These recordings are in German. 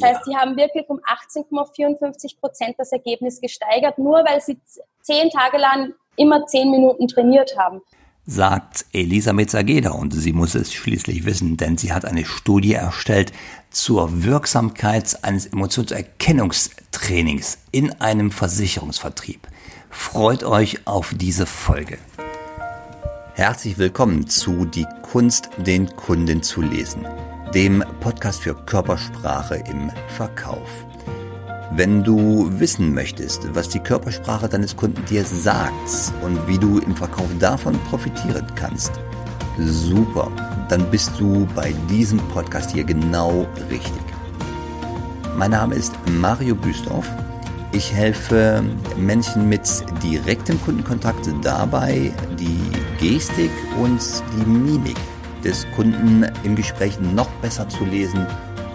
Das ja. heißt, die haben wirklich um 18,54 Prozent das Ergebnis gesteigert, nur weil sie zehn Tage lang immer zehn Minuten trainiert haben sagt Elisabeth Sageda und sie muss es schließlich wissen, denn sie hat eine Studie erstellt zur Wirksamkeit eines Emotionserkennungstrainings in einem Versicherungsvertrieb. Freut euch auf diese Folge. Herzlich willkommen zu Die Kunst, den Kunden zu lesen, dem Podcast für Körpersprache im Verkauf. Wenn du wissen möchtest, was die Körpersprache deines Kunden dir sagt und wie du im Verkauf davon profitieren kannst, super, dann bist du bei diesem Podcast hier genau richtig. Mein Name ist Mario Büstorf. Ich helfe Menschen mit direktem Kundenkontakt dabei, die Gestik und die Mimik des Kunden im Gespräch noch besser zu lesen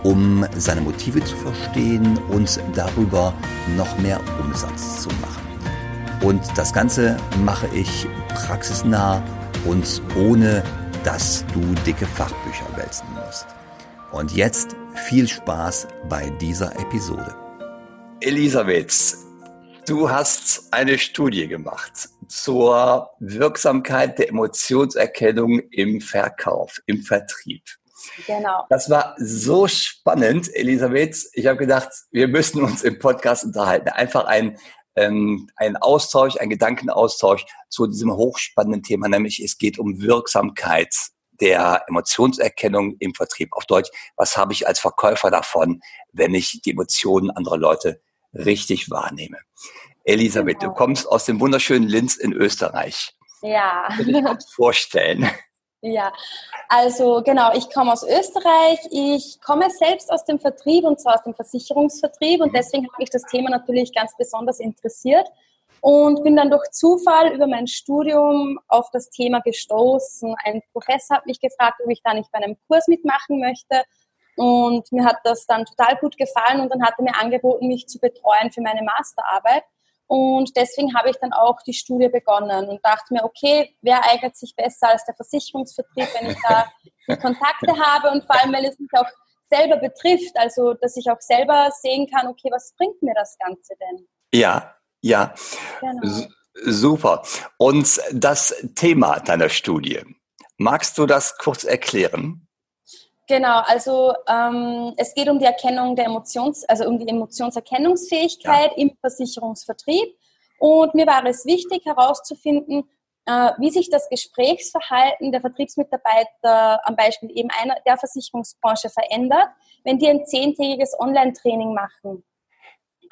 um seine Motive zu verstehen und darüber noch mehr Umsatz zu machen. Und das Ganze mache ich praxisnah und ohne, dass du dicke Fachbücher wälzen musst. Und jetzt viel Spaß bei dieser Episode. Elisabeth, du hast eine Studie gemacht zur Wirksamkeit der Emotionserkennung im Verkauf, im Vertrieb. Genau. Das war so spannend, Elisabeth. Ich habe gedacht, wir müssen uns im Podcast unterhalten. Einfach ein, ähm, ein Austausch, ein Gedankenaustausch zu diesem hochspannenden Thema, nämlich es geht um Wirksamkeit der Emotionserkennung im Vertrieb. Auf Deutsch, was habe ich als Verkäufer davon, wenn ich die Emotionen anderer Leute richtig wahrnehme? Elisabeth, genau. du kommst aus dem wunderschönen Linz in Österreich. Ja. Kann ich mir vorstellen. Ja, also genau, ich komme aus Österreich. Ich komme selbst aus dem Vertrieb und zwar aus dem Versicherungsvertrieb und mhm. deswegen habe ich das Thema natürlich ganz besonders interessiert und bin dann durch Zufall über mein Studium auf das Thema gestoßen. Ein Professor hat mich gefragt, ob ich da nicht bei einem Kurs mitmachen möchte und mir hat das dann total gut gefallen und dann hat er mir angeboten, mich zu betreuen für meine Masterarbeit. Und deswegen habe ich dann auch die Studie begonnen und dachte mir, okay, wer eignet sich besser als der Versicherungsvertrieb, wenn ich da die Kontakte habe und vor allem, weil es mich auch selber betrifft, also dass ich auch selber sehen kann, okay, was bringt mir das Ganze denn? Ja, ja. Genau. Super. Und das Thema deiner Studie, magst du das kurz erklären? Genau, also ähm, es geht um die Erkennung der Emotions, also um die Emotionserkennungsfähigkeit ja. im Versicherungsvertrieb. Und mir war es wichtig herauszufinden, äh, wie sich das Gesprächsverhalten der Vertriebsmitarbeiter am Beispiel eben einer der Versicherungsbranche verändert, wenn die ein zehntägiges Online-Training machen.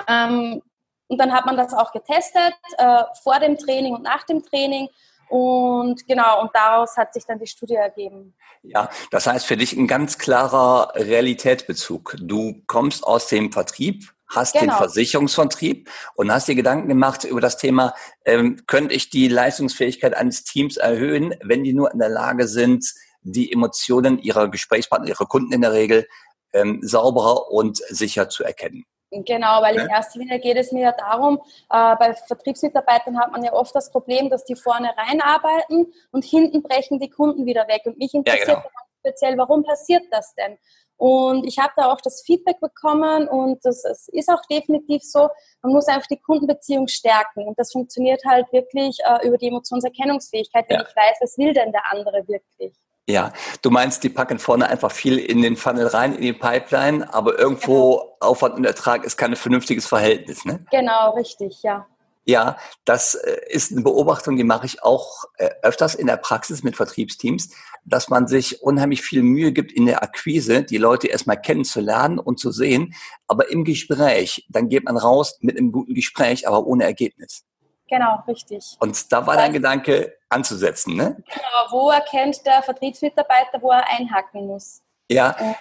Ähm, und dann hat man das auch getestet, äh, vor dem Training und nach dem Training. Und genau, und daraus hat sich dann die Studie ergeben. Ja, das heißt für dich ein ganz klarer Realitätsbezug. Du kommst aus dem Vertrieb, hast genau. den Versicherungsvertrieb und hast dir Gedanken gemacht über das Thema, ähm, könnte ich die Leistungsfähigkeit eines Teams erhöhen, wenn die nur in der Lage sind, die Emotionen ihrer Gesprächspartner, ihrer Kunden in der Regel ähm, sauberer und sicher zu erkennen. Genau, weil in erster Linie geht es mir ja darum, äh, bei Vertriebsmitarbeitern hat man ja oft das Problem, dass die vorne reinarbeiten und hinten brechen die Kunden wieder weg. Und mich interessiert ja, genau. speziell, warum passiert das denn? Und ich habe da auch das Feedback bekommen und das, das, ist auch definitiv so, man muss einfach die Kundenbeziehung stärken. Und das funktioniert halt wirklich äh, über die Emotionserkennungsfähigkeit, wenn ja. ich weiß, was will denn der andere wirklich. Ja, du meinst, die packen vorne einfach viel in den Funnel rein, in die Pipeline, aber irgendwo genau. Aufwand und Ertrag ist kein vernünftiges Verhältnis, ne? Genau, richtig, ja. Ja, das äh, ist eine Beobachtung, die mache ich auch äh, öfters in der Praxis mit Vertriebsteams, dass man sich unheimlich viel Mühe gibt in der Akquise, die Leute erstmal kennenzulernen und zu sehen, aber im Gespräch, dann geht man raus mit einem guten Gespräch, aber ohne Ergebnis. Genau, richtig. Und da war dein Gedanke anzusetzen, ne? Genau, wo erkennt der Vertriebsmitarbeiter, wo er einhacken muss? Ja. Äh,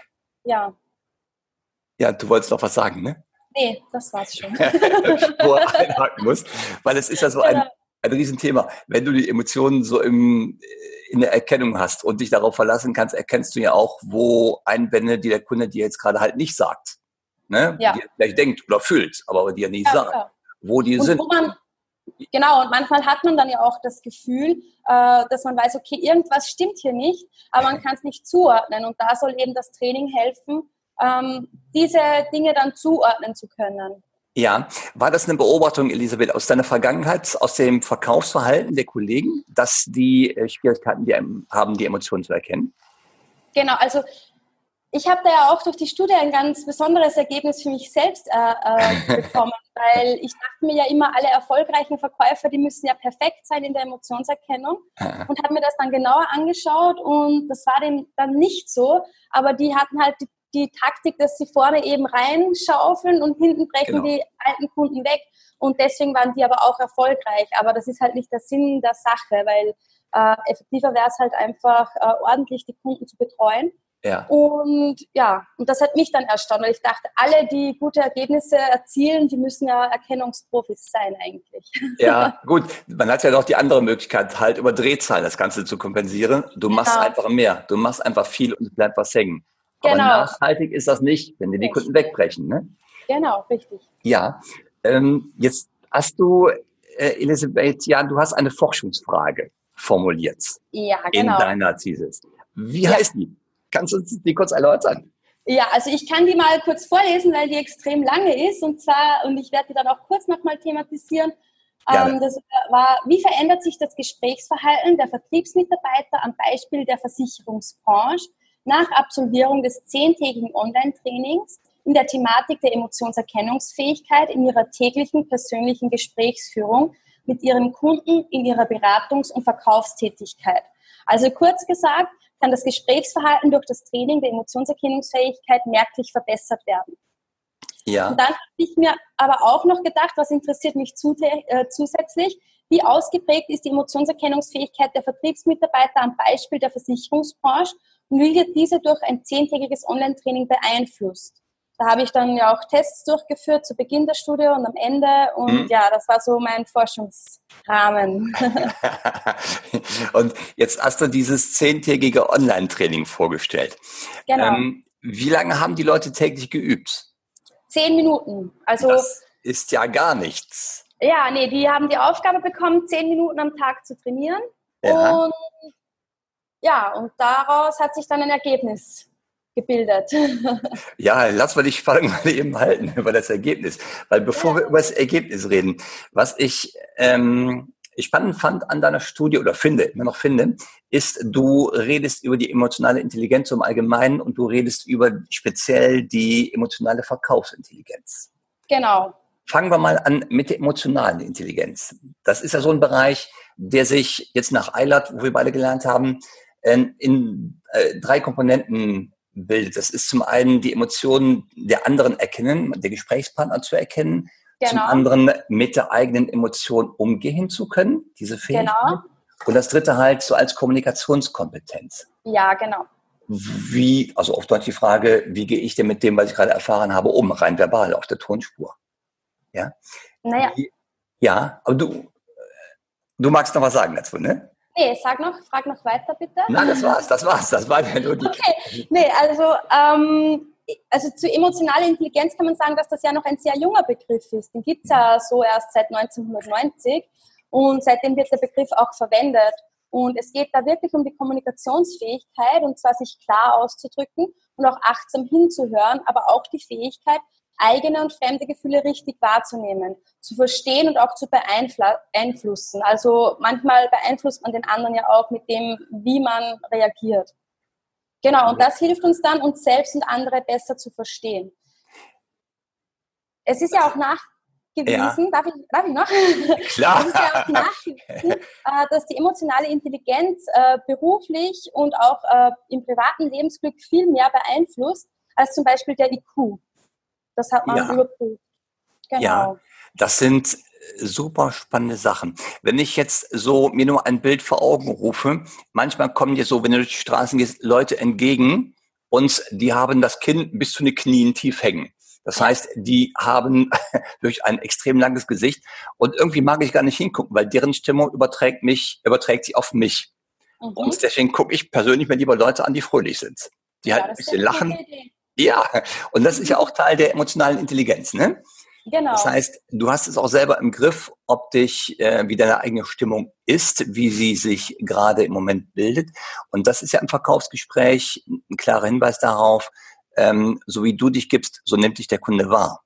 ja. Ja, du wolltest noch was sagen, ne? Nee, das war's schon. wo er einhaken muss. Weil es ist ja so genau. ein, ein Riesenthema. Wenn du die Emotionen so im, in der Erkennung hast und dich darauf verlassen kannst, erkennst du ja auch, wo Einwände, die der Kunde dir jetzt gerade halt nicht sagt. Ne? Ja. Die er vielleicht denkt oder fühlt, aber die er nicht ja, sagt. Klar. Wo die und sind. Wo man, Genau, und manchmal hat man dann ja auch das Gefühl, äh, dass man weiß, okay, irgendwas stimmt hier nicht, aber man kann es nicht zuordnen. Und da soll eben das Training helfen, ähm, diese Dinge dann zuordnen zu können. Ja, war das eine Beobachtung, Elisabeth, aus deiner Vergangenheit, aus dem Verkaufsverhalten der Kollegen, dass die äh, Schwierigkeiten die haben, die Emotionen zu erkennen? Genau, also ich habe da ja auch durch die Studie ein ganz besonderes Ergebnis für mich selbst äh, äh, bekommen, weil ich dachte mir ja immer, alle erfolgreichen Verkäufer, die müssen ja perfekt sein in der Emotionserkennung und habe mir das dann genauer angeschaut und das war dem dann nicht so, aber die hatten halt die die Taktik, dass sie vorne eben reinschaufeln und hinten brechen genau. die alten Kunden weg. Und deswegen waren die aber auch erfolgreich. Aber das ist halt nicht der Sinn der Sache, weil äh, effektiver wäre es halt einfach, äh, ordentlich die Kunden zu betreuen. Ja. Und ja, und das hat mich dann erstaunt, weil ich dachte, alle, die gute Ergebnisse erzielen, die müssen ja Erkennungsprofis sein eigentlich. Ja, gut. Man hat ja noch die andere Möglichkeit, halt über Drehzahlen das Ganze zu kompensieren. Du machst genau. einfach mehr. Du machst einfach viel und es bleibt was hängen. Genau. Aber nachhaltig ist das nicht, wenn dir die Kunden wegbrechen. Ne? Genau, richtig. Ja, ähm, jetzt hast du, äh, Elisabeth, ja, du hast eine Forschungsfrage formuliert. Ja, genau. In deiner Thesis. Wie ja. heißt die? Kannst du uns die kurz erläutern? Ja, also ich kann die mal kurz vorlesen, weil die extrem lange ist und zwar, und ich werde die dann auch kurz nochmal thematisieren. Ähm, das war, wie verändert sich das Gesprächsverhalten der Vertriebsmitarbeiter am Beispiel der Versicherungsbranche nach Absolvierung des zehntägigen Online-Trainings in der Thematik der Emotionserkennungsfähigkeit in ihrer täglichen persönlichen Gesprächsführung mit ihren Kunden in ihrer Beratungs- und Verkaufstätigkeit. Also kurz gesagt, kann das Gesprächsverhalten durch das Training der Emotionserkennungsfähigkeit merklich verbessert werden. Ja. Und dann habe ich mir aber auch noch gedacht, was interessiert mich äh, zusätzlich, wie ausgeprägt ist die Emotionserkennungsfähigkeit der Vertriebsmitarbeiter am Beispiel der Versicherungsbranche und wie wird diese durch ein zehntägiges Online-Training beeinflusst? Da habe ich dann ja auch Tests durchgeführt zu Beginn der Studie und am Ende. Und mhm. ja, das war so mein Forschungsrahmen. und jetzt hast du dieses zehntägige Online-Training vorgestellt. Genau. Ähm, wie lange haben die Leute täglich geübt? Zehn Minuten. Also das ist ja gar nichts. Ja, nee, die haben die Aufgabe bekommen, zehn Minuten am Tag zu trainieren. Ja. Und ja, und daraus hat sich dann ein Ergebnis gebildet. Ja, lass mal die Spannung mal eben halten über das Ergebnis. Weil bevor ja. wir über das Ergebnis reden, was ich ähm, spannend fand an deiner Studie oder finde, immer noch finde, ist, du redest über die emotionale Intelligenz im Allgemeinen und du redest über speziell die emotionale Verkaufsintelligenz. Genau. Fangen wir mal an mit der emotionalen Intelligenz. Das ist ja so ein Bereich, der sich jetzt nach Eilert, wo wir beide gelernt haben, in äh, drei Komponenten bildet. Das ist zum einen die Emotionen der anderen erkennen, der Gesprächspartner zu erkennen, genau. zum anderen mit der eigenen Emotion umgehen zu können, diese Fähigkeit. Genau. Und das dritte halt so als Kommunikationskompetenz. Ja, genau. Wie, also oft Deutsch die Frage, wie gehe ich denn mit dem, was ich gerade erfahren habe, um, rein verbal auf der Tonspur? Ja. Naja. Ja, aber du, du magst noch was sagen dazu, ne? Nee, sag noch, frag noch weiter bitte. Nein, das war's, das war's, das war nur die. Okay, nee, also, ähm, also zu emotionaler Intelligenz kann man sagen, dass das ja noch ein sehr junger Begriff ist. Den gibt es ja so erst seit 1990 und seitdem wird der Begriff auch verwendet. Und es geht da wirklich um die Kommunikationsfähigkeit und zwar sich klar auszudrücken und auch achtsam hinzuhören, aber auch die Fähigkeit, eigene und fremde Gefühle richtig wahrzunehmen, zu verstehen und auch zu beeinflussen. Also manchmal beeinflusst man den anderen ja auch mit dem, wie man reagiert. Genau, und das hilft uns dann, uns selbst und andere besser zu verstehen. Es ist ja auch nachgewiesen, ja. Darf, ich, darf ich noch? Klar. Es ist ja auch nachgewiesen, äh, dass die emotionale Intelligenz äh, beruflich und auch äh, im privaten Lebensglück viel mehr beeinflusst als zum Beispiel der IQ. Das hat man ja. überprüft. Genau. Ja, das sind super spannende Sachen. Wenn ich jetzt so mir nur ein Bild vor Augen rufe, manchmal kommen dir so, wenn du durch die Straßen gehst, Leute entgegen und die haben das Kinn bis zu den Knien tief hängen. Das heißt, die haben durch ein extrem langes Gesicht und irgendwie mag ich gar nicht hingucken, weil deren Stimmung überträgt mich, überträgt sich auf mich. Mhm. Und deswegen gucke ich persönlich mir lieber Leute an, die fröhlich sind. Die ja, halt ein bisschen lachen. Ja, und das ist ja auch Teil der emotionalen Intelligenz, ne? Genau. Das heißt, du hast es auch selber im Griff, ob dich, äh, wie deine eigene Stimmung ist, wie sie sich gerade im Moment bildet. Und das ist ja im Verkaufsgespräch ein klarer Hinweis darauf, ähm, so wie du dich gibst, so nimmt dich der Kunde wahr.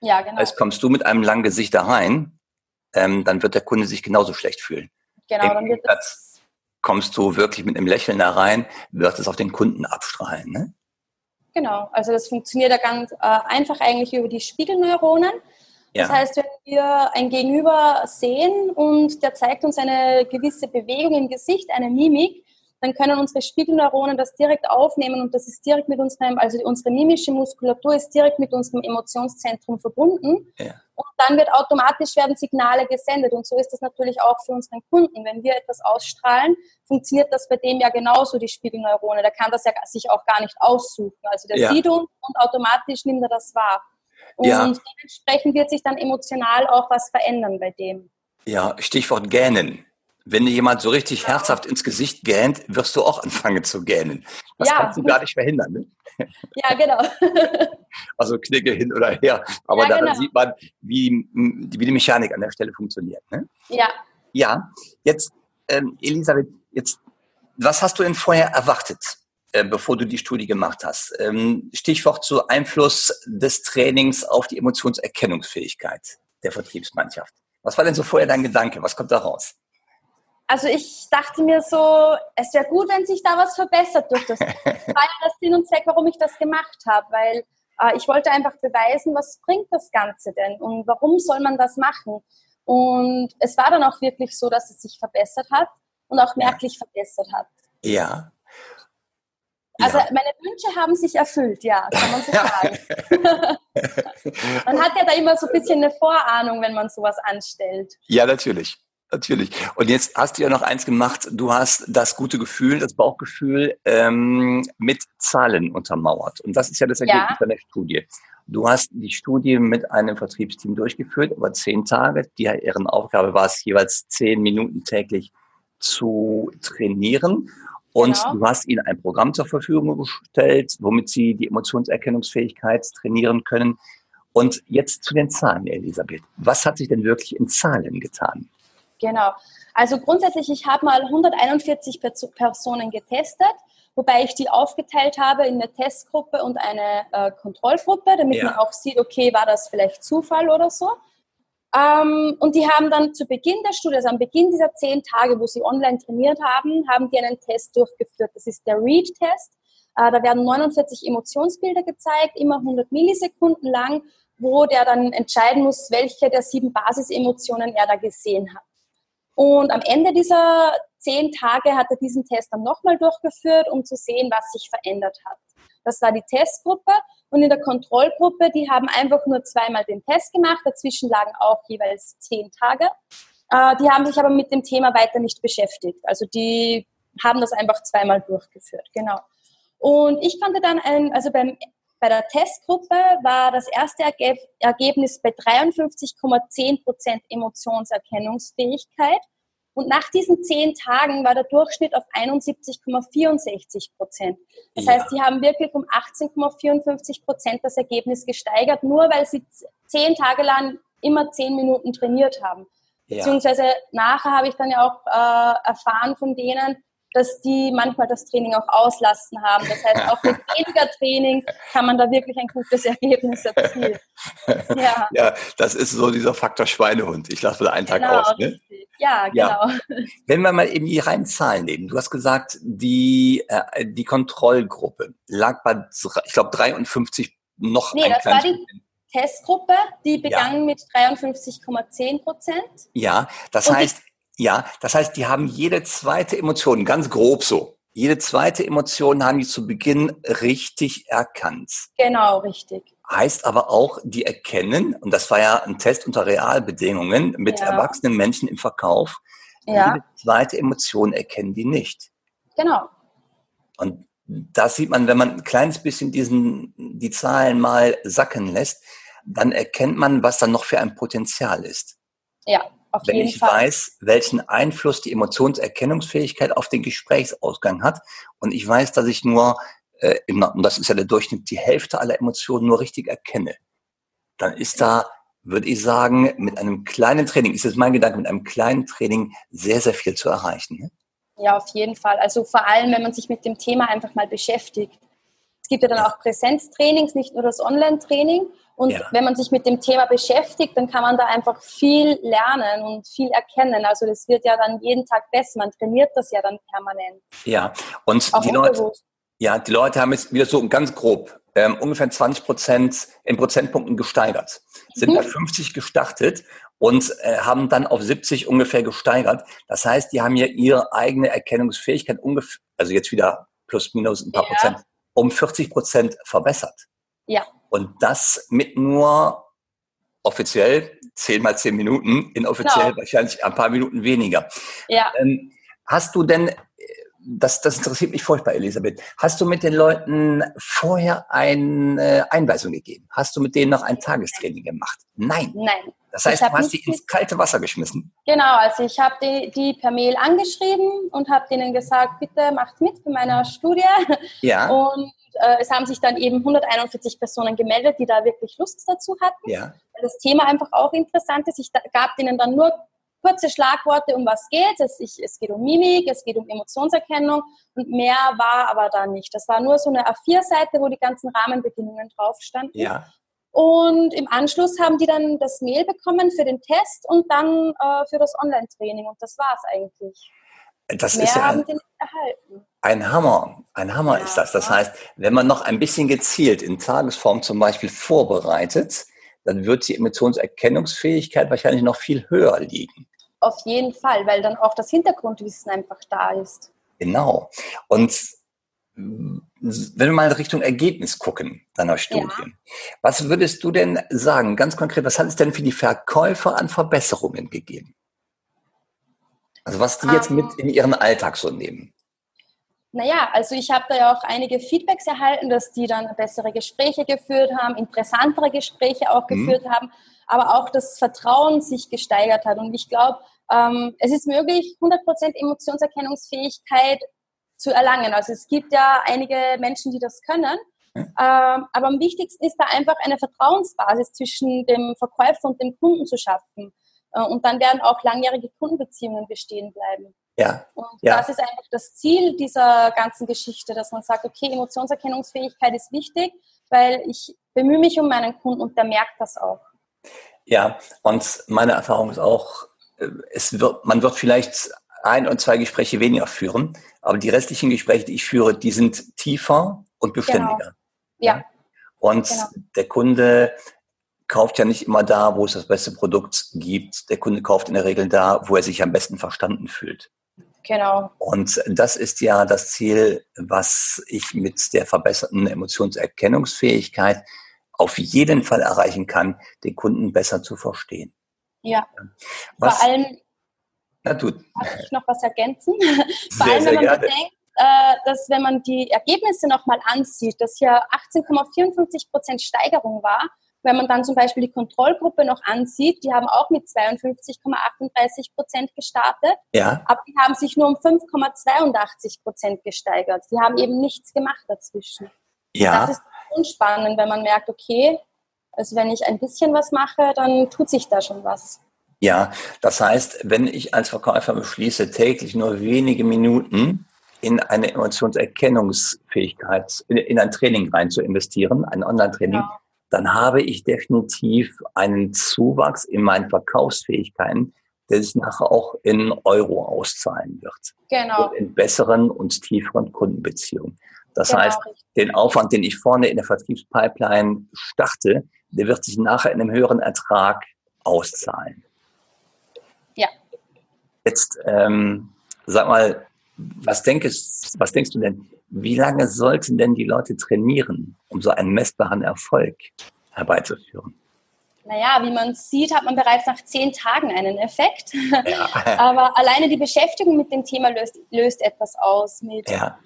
Ja, genau. Als kommst du mit einem langen Gesicht da rein, ähm, dann wird der Kunde sich genauso schlecht fühlen. Genau, dann wird das kommst du wirklich mit einem Lächeln da rein, wird es auf den Kunden abstrahlen. Ne? Genau, also das funktioniert ja ganz äh, einfach eigentlich über die Spiegelneuronen. Das ja. heißt, wenn wir ein Gegenüber sehen und der zeigt uns eine gewisse Bewegung im Gesicht, eine Mimik, dann können unsere Spiegelneuronen das direkt aufnehmen und das ist direkt mit unserem, also unsere mimische Muskulatur ist direkt mit unserem Emotionszentrum verbunden. Ja. Und dann wird automatisch werden Signale gesendet. Und so ist das natürlich auch für unseren Kunden. Wenn wir etwas ausstrahlen, funktioniert das bei dem ja genauso, die Spiegelneurone. Der kann das ja sich auch gar nicht aussuchen. Also der ja. sieht uns und automatisch nimmt er das wahr. Und ja. dementsprechend wird sich dann emotional auch was verändern bei dem. Ja, Stichwort gähnen. Wenn dir jemand so richtig herzhaft ins Gesicht gähnt, wirst du auch anfangen zu gähnen. Das ja. kannst du gar nicht verhindern. Ne? Ja, genau. also Knicke hin oder her. Aber ja, daran genau. sieht man, wie, wie die Mechanik an der Stelle funktioniert. Ne? Ja. Ja, jetzt, ähm, Elisabeth, jetzt, was hast du denn vorher erwartet, äh, bevor du die Studie gemacht hast? Ähm, Stichwort zu Einfluss des Trainings auf die Emotionserkennungsfähigkeit der Vertriebsmannschaft. Was war denn so vorher dein Gedanke? Was kommt da raus? Also ich dachte mir so, es wäre gut, wenn sich da was verbessert durch das. Das war ja das Sinn und Zweck, warum ich das gemacht habe, weil äh, ich wollte einfach beweisen, was bringt das Ganze denn und warum soll man das machen. Und es war dann auch wirklich so, dass es sich verbessert hat und auch merklich verbessert hat. Ja. Also ja. meine Wünsche haben sich erfüllt, ja, kann man so sagen. man hat ja da immer so ein bisschen eine Vorahnung, wenn man sowas anstellt. Ja, natürlich. Natürlich. Und jetzt hast du ja noch eins gemacht. Du hast das gute Gefühl, das Bauchgefühl ähm, mit Zahlen untermauert. Und das ist ja das Ergebnis ja. deiner Studie. Du hast die Studie mit einem Vertriebsteam durchgeführt über zehn Tage. Die, deren Aufgabe war es, jeweils zehn Minuten täglich zu trainieren. Und genau. du hast ihnen ein Programm zur Verfügung gestellt, womit sie die Emotionserkennungsfähigkeit trainieren können. Und jetzt zu den Zahlen, Elisabeth. Was hat sich denn wirklich in Zahlen getan? Genau. Also grundsätzlich, ich habe mal 141 Personen getestet, wobei ich die aufgeteilt habe in eine Testgruppe und eine äh, Kontrollgruppe, damit ja. man auch sieht, okay, war das vielleicht Zufall oder so. Ähm, und die haben dann zu Beginn der Studie, also am Beginn dieser zehn Tage, wo sie online trainiert haben, haben die einen Test durchgeführt. Das ist der READ-Test. Äh, da werden 49 Emotionsbilder gezeigt, immer 100 Millisekunden lang, wo der dann entscheiden muss, welche der sieben Basisemotionen er da gesehen hat. Und am Ende dieser zehn Tage hat er diesen Test dann nochmal durchgeführt, um zu sehen, was sich verändert hat. Das war die Testgruppe. Und in der Kontrollgruppe, die haben einfach nur zweimal den Test gemacht. Dazwischen lagen auch jeweils zehn Tage. Äh, die haben sich aber mit dem Thema weiter nicht beschäftigt. Also die haben das einfach zweimal durchgeführt. Genau. Und ich konnte dann, ein, also beim bei der Testgruppe war das erste Ergebnis bei 53,10 Prozent Emotionserkennungsfähigkeit. Und nach diesen zehn Tagen war der Durchschnitt auf 71,64 Prozent. Das ja. heißt, sie haben wirklich um 18,54 Prozent das Ergebnis gesteigert, nur weil sie zehn Tage lang immer zehn Minuten trainiert haben. Ja. Beziehungsweise nachher habe ich dann ja auch äh, erfahren von denen, dass die manchmal das Training auch auslassen haben. Das heißt, auch mit weniger Training kann man da wirklich ein gutes Ergebnis erzielen. Ja, ja das ist so dieser Faktor Schweinehund. Ich lasse mal einen Tag genau, aus. Ne? Ja, genau. Ja. Wenn wir mal in die reinen Zahlen nehmen. Du hast gesagt, die, äh, die Kontrollgruppe lag bei, ich glaube, 53 noch Nee, das war die Testgruppe, die begann ja. mit 53,10 Prozent. Ja, das Und heißt, ja, das heißt, die haben jede zweite Emotion, ganz grob so, jede zweite Emotion haben die zu Beginn richtig erkannt. Genau, richtig. Heißt aber auch, die erkennen, und das war ja ein Test unter Realbedingungen mit ja. erwachsenen Menschen im Verkauf, ja. jede zweite Emotion erkennen die nicht. Genau. Und das sieht man, wenn man ein kleines bisschen diesen, die Zahlen mal sacken lässt, dann erkennt man, was da noch für ein Potenzial ist. Ja, auf wenn ich Fall. weiß, welchen Einfluss die Emotionserkennungsfähigkeit auf den Gesprächsausgang hat und ich weiß, dass ich nur, äh, und das ist ja der Durchschnitt, die Hälfte aller Emotionen nur richtig erkenne, dann ist da, würde ich sagen, mit einem kleinen Training, ist jetzt mein Gedanke, mit einem kleinen Training sehr, sehr viel zu erreichen. Ne? Ja, auf jeden Fall. Also vor allem, wenn man sich mit dem Thema einfach mal beschäftigt. Es gibt ja dann auch Präsenztrainings, nicht nur das Online-Training. Und ja. wenn man sich mit dem Thema beschäftigt, dann kann man da einfach viel lernen und viel erkennen. Also das wird ja dann jeden Tag besser. Man trainiert das ja dann permanent. Ja, und Auch die Leute, ja, die Leute haben jetzt wieder so ganz grob ähm, ungefähr 20 Prozent in Prozentpunkten gesteigert, sind mhm. bei 50 gestartet und äh, haben dann auf 70 ungefähr gesteigert. Das heißt, die haben ja ihre eigene Erkennungsfähigkeit ungefähr, also jetzt wieder plus minus ein paar ja. Prozent, um 40 Prozent verbessert. Ja. Und das mit nur offiziell 10 mal 10 Minuten, inoffiziell genau. wahrscheinlich ein paar Minuten weniger. Ja. Ähm, hast du denn das, das interessiert mich furchtbar, Elisabeth. Hast du mit den Leuten vorher eine Einweisung gegeben? Hast du mit denen noch ein Tagestraining gemacht? Nein. Nein. Das heißt, du hast sie ins kalte Wasser geschmissen? Genau, also ich habe die, die per Mail angeschrieben und habe denen gesagt, bitte macht mit bei meiner Studie. Ja. Und äh, es haben sich dann eben 141 Personen gemeldet, die da wirklich Lust dazu hatten. Ja. Weil das Thema einfach auch interessant ist. Ich gab denen dann nur kurze Schlagworte, um was geht es. Es geht um Mimik, es geht um Emotionserkennung und mehr war aber da nicht. Das war nur so eine A4-Seite, wo die ganzen Rahmenbedingungen drauf standen. Ja. Und im Anschluss haben die dann das Mail bekommen für den Test und dann äh, für das Online-Training. Und das war es eigentlich. Das Mehr ist ja ein, ein Hammer. Ein Hammer ja, ist das. Das heißt, wenn man noch ein bisschen gezielt in Tagesform zum Beispiel vorbereitet, dann wird die Emissionserkennungsfähigkeit wahrscheinlich noch viel höher liegen. Auf jeden Fall, weil dann auch das Hintergrundwissen einfach da ist. Genau. Und wenn wir mal in Richtung Ergebnis gucken deiner Studie, ja. was würdest du denn sagen, ganz konkret, was hat es denn für die Verkäufer an Verbesserungen gegeben? Also was die jetzt mit ähm. in ihren Alltag so nehmen? Naja, also ich habe da ja auch einige Feedbacks erhalten, dass die dann bessere Gespräche geführt haben, interessantere Gespräche auch mhm. geführt haben, aber auch das Vertrauen sich gesteigert hat. Und ich glaube, ähm, es ist möglich, 100% Emotionserkennungsfähigkeit zu erlangen. Also es gibt ja einige Menschen, die das können. Ähm, aber am wichtigsten ist da einfach eine Vertrauensbasis zwischen dem Verkäufer und dem Kunden zu schaffen. Äh, und dann werden auch langjährige Kundenbeziehungen bestehen bleiben. Ja. Und ja. das ist einfach das Ziel dieser ganzen Geschichte, dass man sagt, okay, Emotionserkennungsfähigkeit ist wichtig, weil ich bemühe mich um meinen Kunden und der merkt das auch. Ja, und meine Erfahrung ist auch, äh, es wird, man wird vielleicht ein und zwei Gespräche weniger führen, aber die restlichen Gespräche, die ich führe, die sind tiefer und beständiger. Genau. Ja. ja. Und genau. der Kunde kauft ja nicht immer da, wo es das beste Produkt gibt. Der Kunde kauft in der Regel da, wo er sich am besten verstanden fühlt. Genau. Und das ist ja das Ziel, was ich mit der verbesserten Emotionserkennungsfähigkeit auf jeden Fall erreichen kann, den Kunden besser zu verstehen. Ja. Was, Vor allem, na, du. Darf ich noch was ergänzen? Vor allem, wenn man gerne. bedenkt, äh, dass wenn man die Ergebnisse nochmal ansieht, dass hier 18,54 Prozent Steigerung war wenn man dann zum Beispiel die Kontrollgruppe noch ansieht, die haben auch mit 52,38 Prozent gestartet, ja. aber die haben sich nur um 5,82 Prozent gesteigert. Die haben eben nichts gemacht dazwischen. Ja. Das ist unspannend, wenn man merkt, okay, also wenn ich ein bisschen was mache, dann tut sich da schon was. Ja, das heißt, wenn ich als Verkäufer beschließe, täglich nur wenige Minuten in eine Emotionserkennungsfähigkeit, in, ein Training rein zu investieren, ein Online-Training, ja dann habe ich definitiv einen Zuwachs in meinen Verkaufsfähigkeiten, der sich nachher auch in Euro auszahlen wird. Genau. Und in besseren und tieferen Kundenbeziehungen. Das genau. heißt, den Aufwand, den ich vorne in der Vertriebspipeline starte, der wird sich nachher in einem höheren Ertrag auszahlen. Ja. Jetzt, ähm, sag mal, was denkst, was denkst du denn? Wie lange sollten denn die Leute trainieren, um so einen messbaren Erfolg herbeizuführen? Naja, wie man sieht, hat man bereits nach zehn Tagen einen Effekt. Ja. Aber alleine die Beschäftigung mit dem Thema löst, löst etwas aus. Mit ja.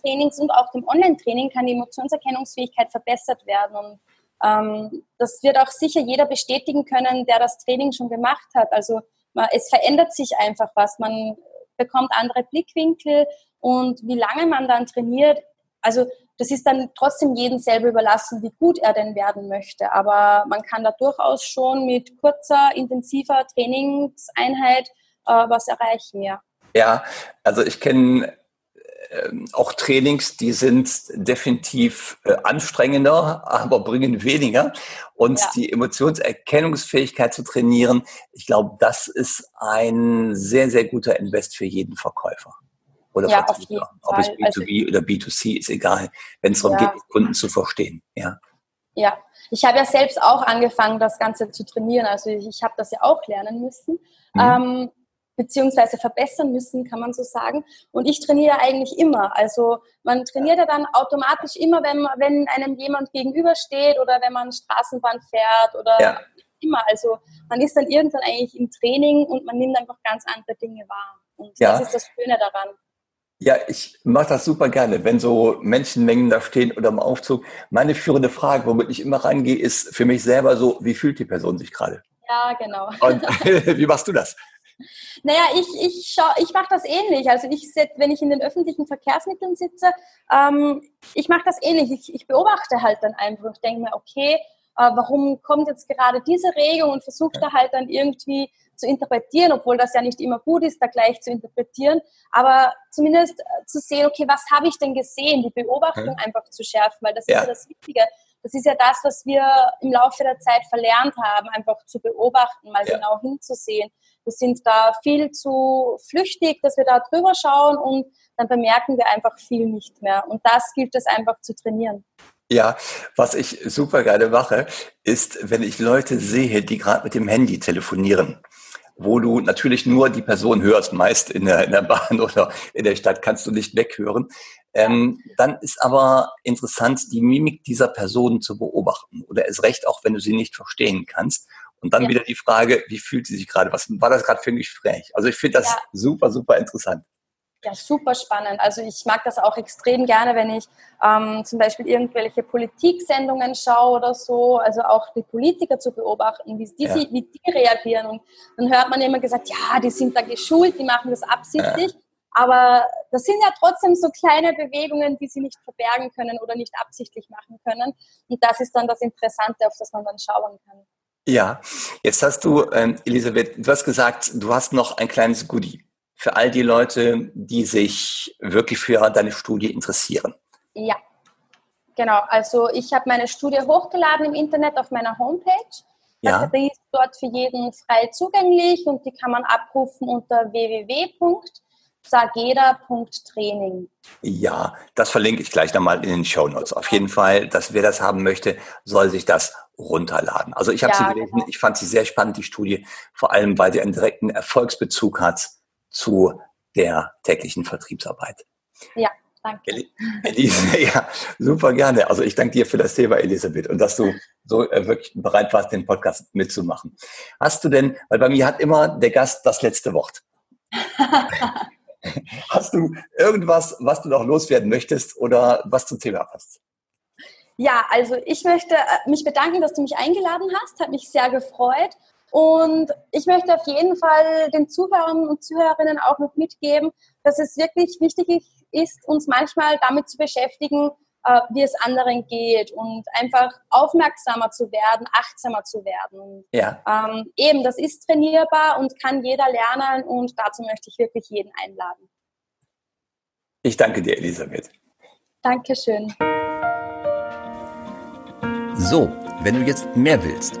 Trainings und auch dem Online-Training kann die Emotionserkennungsfähigkeit verbessert werden. Und ähm, das wird auch sicher jeder bestätigen können, der das Training schon gemacht hat. Also es verändert sich einfach was. Man bekommt andere Blickwinkel und wie lange man dann trainiert. Also das ist dann trotzdem jedem selber überlassen, wie gut er denn werden möchte. Aber man kann da durchaus schon mit kurzer, intensiver Trainingseinheit äh, was erreichen, ja. Ja, also ich kenne auch Trainings, die sind definitiv äh, anstrengender, aber bringen weniger. Und ja. die Emotionserkennungsfähigkeit zu trainieren, ich glaube, das ist ein sehr, sehr guter Invest für jeden Verkäufer. Oder ja, Vertriebler. Ob es B2B also, oder B2C ist egal, wenn es darum ja. geht, Kunden zu verstehen. Ja. Ja, ich habe ja selbst auch angefangen, das Ganze zu trainieren. Also ich, ich habe das ja auch lernen müssen. Mhm. Ähm, beziehungsweise verbessern müssen, kann man so sagen. Und ich trainiere eigentlich immer. Also man trainiert ja dann automatisch immer, wenn, wenn einem jemand gegenübersteht oder wenn man Straßenbahn fährt oder ja. immer. Also man ist dann irgendwann eigentlich im Training und man nimmt einfach ganz andere Dinge wahr. Und ja. das ist das Schöne daran. Ja, ich mache das super gerne, wenn so Menschenmengen da stehen oder im Aufzug. Meine führende Frage, womit ich immer rangehe, ist für mich selber so, wie fühlt die Person sich gerade? Ja, genau. Und wie machst du das? Naja, ich, ich, schau, ich mache das ähnlich. Also ich, wenn ich in den öffentlichen Verkehrsmitteln sitze, ähm, ich mache das ähnlich. Ich, ich beobachte halt dann einfach und denke mir, okay, äh, warum kommt jetzt gerade diese Regung und versuche da halt dann irgendwie zu interpretieren, obwohl das ja nicht immer gut ist, da gleich zu interpretieren, aber zumindest äh, zu sehen, okay, was habe ich denn gesehen, die Beobachtung einfach zu schärfen, weil das ja. ist ja das Wichtige. Das ist ja das, was wir im Laufe der Zeit verlernt haben, einfach zu beobachten, mal ja. genau hinzusehen. Wir sind da viel zu flüchtig, dass wir da drüber schauen und dann bemerken wir einfach viel nicht mehr. Und das gilt es einfach zu trainieren. Ja, was ich super gerne mache, ist, wenn ich Leute sehe, die gerade mit dem Handy telefonieren, wo du natürlich nur die Person hörst, meist in der, in der Bahn oder in der Stadt kannst du nicht weghören. Ähm, dann ist aber interessant, die Mimik dieser Person zu beobachten oder es recht auch, wenn du sie nicht verstehen kannst. Und dann ja. wieder die Frage, wie fühlt sie sich gerade? Was war das gerade für ein Gespräch? Also ich finde das ja. super, super interessant. Ja, super spannend. Also ich mag das auch extrem gerne, wenn ich ähm, zum Beispiel irgendwelche Politiksendungen schaue oder so, also auch die Politiker zu beobachten, wie die, ja. wie die reagieren. Und dann hört man immer gesagt, ja, die sind da geschult, die machen das absichtlich. Ja. Aber das sind ja trotzdem so kleine Bewegungen, die sie nicht verbergen können oder nicht absichtlich machen können. Und das ist dann das Interessante, auf das man dann schauen kann. Ja, jetzt hast du, ähm, Elisabeth, du hast gesagt, du hast noch ein kleines Goodie für all die Leute, die sich wirklich für deine Studie interessieren. Ja, genau. Also ich habe meine Studie hochgeladen im Internet auf meiner Homepage. Ja. Die ist dort für jeden frei zugänglich und die kann man abrufen unter www sageda.training. Ja, das verlinke ich gleich nochmal in den Show Notes. Auf jeden Fall, dass wer das haben möchte, soll sich das runterladen. Also ich habe ja, sie gelesen, genau. ich fand sie sehr spannend, die Studie, vor allem weil sie einen direkten Erfolgsbezug hat zu der täglichen Vertriebsarbeit. Ja, danke. Elise, ja, super gerne. Also ich danke dir für das Thema, Elisabeth, und dass du so äh, wirklich bereit warst, den Podcast mitzumachen. Hast du denn, weil bei mir hat immer der Gast das letzte Wort. Hast du irgendwas, was du noch loswerden möchtest oder was zum Thema passt? Ja, also ich möchte äh, mich bedanken, dass du mich eingeladen hast. Hat mich sehr gefreut. Und ich möchte auf jeden Fall den Zuhörern und Zuhörerinnen auch noch mitgeben, dass es wirklich wichtig ist, uns manchmal damit zu beschäftigen, äh, wie es anderen geht und einfach aufmerksamer zu werden, achtsamer zu werden. Ja. Ähm, eben, das ist trainierbar und kann jeder lernen und dazu möchte ich wirklich jeden einladen. Ich danke dir, Elisabeth. Dankeschön. So, wenn du jetzt mehr willst